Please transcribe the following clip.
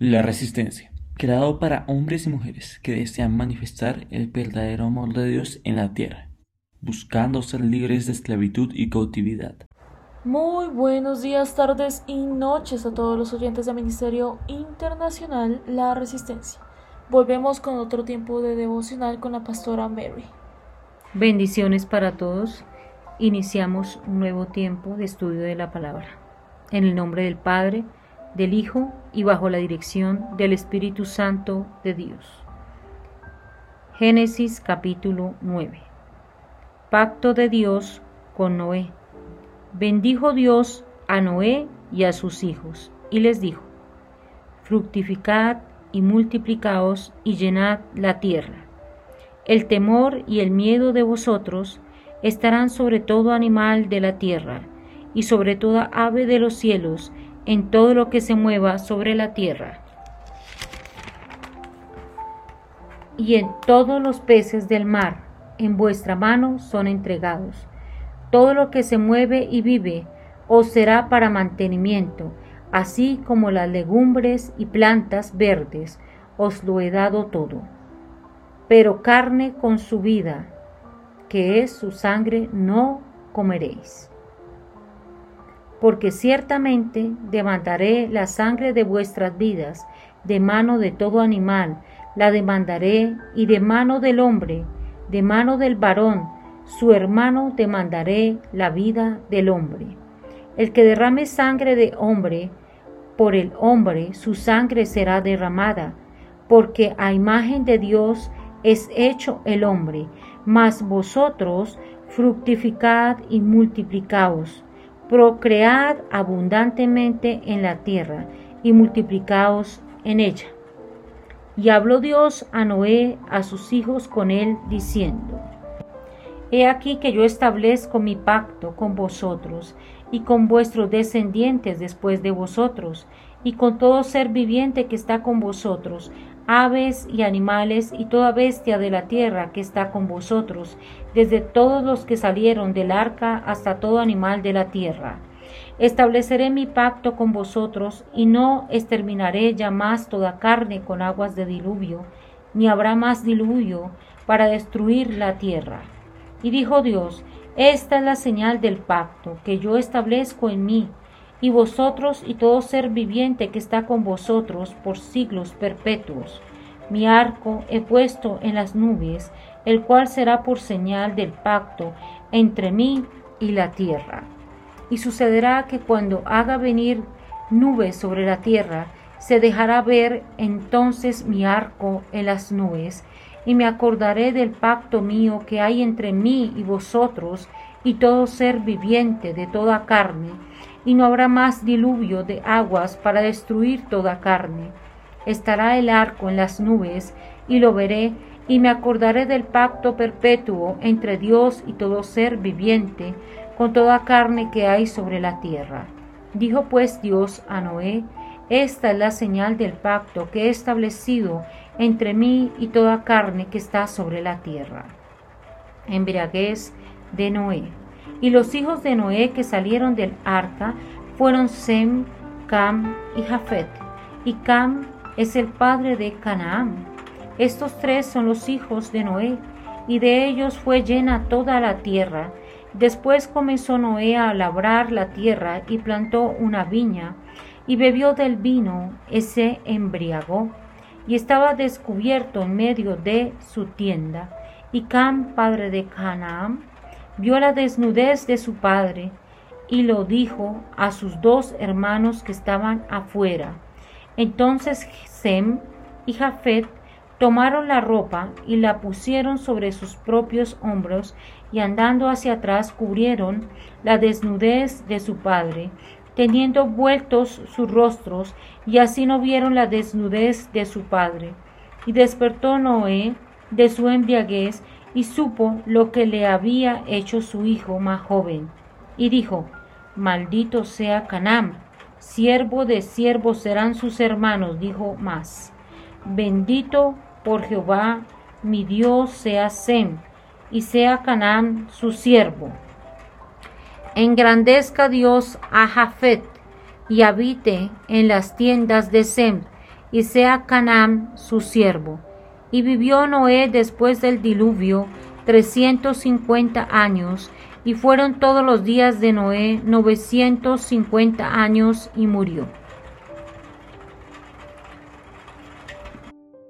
La resistencia, creado para hombres y mujeres que desean manifestar el verdadero amor de Dios en la tierra, buscando ser libres de esclavitud y cautividad. Muy buenos días, tardes y noches a todos los oyentes del Ministerio Internacional La Resistencia. Volvemos con otro tiempo de devocional con la pastora Mary. Bendiciones para todos. Iniciamos un nuevo tiempo de estudio de la palabra. En el nombre del Padre, del Hijo y bajo la dirección del Espíritu Santo de Dios. Génesis capítulo 9. Pacto de Dios con Noé. Bendijo Dios a Noé y a sus hijos, y les dijo, Fructificad y multiplicaos y llenad la tierra. El temor y el miedo de vosotros estarán sobre todo animal de la tierra, y sobre toda ave de los cielos, en todo lo que se mueva sobre la tierra, y en todos los peces del mar, en vuestra mano son entregados. Todo lo que se mueve y vive os será para mantenimiento, así como las legumbres y plantas verdes, os lo he dado todo. Pero carne con su vida, que es su sangre, no comeréis porque ciertamente demandaré la sangre de vuestras vidas de mano de todo animal, la demandaré y de mano del hombre, de mano del varón, su hermano demandaré la vida del hombre. El que derrame sangre de hombre, por el hombre su sangre será derramada, porque a imagen de Dios es hecho el hombre, mas vosotros fructificad y multiplicaos procread abundantemente en la tierra y multiplicaos en ella. Y habló Dios a Noé, a sus hijos con él, diciendo, He aquí que yo establezco mi pacto con vosotros y con vuestros descendientes después de vosotros, y con todo ser viviente que está con vosotros, aves y animales y toda bestia de la tierra que está con vosotros, desde todos los que salieron del arca hasta todo animal de la tierra. Estableceré mi pacto con vosotros y no exterminaré ya más toda carne con aguas de diluvio, ni habrá más diluvio para destruir la tierra. Y dijo Dios, esta es la señal del pacto que yo establezco en mí y vosotros y todo ser viviente que está con vosotros por siglos perpetuos. Mi arco he puesto en las nubes, el cual será por señal del pacto entre mí y la tierra. Y sucederá que cuando haga venir nubes sobre la tierra, se dejará ver entonces mi arco en las nubes, y me acordaré del pacto mío que hay entre mí y vosotros y todo ser viviente de toda carne, y no habrá más diluvio de aguas para destruir toda carne. Estará el arco en las nubes, y lo veré, y me acordaré del pacto perpetuo entre Dios y todo ser viviente, con toda carne que hay sobre la tierra. Dijo pues Dios a Noé, Esta es la señal del pacto que he establecido entre mí y toda carne que está sobre la tierra. Embriaguez de Noé. Y los hijos de Noé que salieron del arca fueron Sem, Cam y Jafet. Y Cam es el padre de Canaán. Estos tres son los hijos de Noé, y de ellos fue llena toda la tierra. Después comenzó Noé a labrar la tierra y plantó una viña, y bebió del vino, y se embriagó, y estaba descubierto en medio de su tienda. Y Cam, padre de Canaán, vio la desnudez de su padre y lo dijo a sus dos hermanos que estaban afuera. Entonces Sem y Jafet tomaron la ropa y la pusieron sobre sus propios hombros y andando hacia atrás cubrieron la desnudez de su padre, teniendo vueltos sus rostros, y así no vieron la desnudez de su padre. Y despertó Noé de su embriaguez y supo lo que le había hecho su hijo más joven, y dijo, Maldito sea Canaán, siervo de siervos serán sus hermanos, dijo más. Bendito por Jehová, mi Dios sea Sem, y sea Canaán su siervo. Engrandezca Dios a Jafet, y habite en las tiendas de Sem, y sea Canaán su siervo. Y vivió Noé después del diluvio trescientos cincuenta años, y fueron todos los días de Noé novecientos cincuenta años, y murió.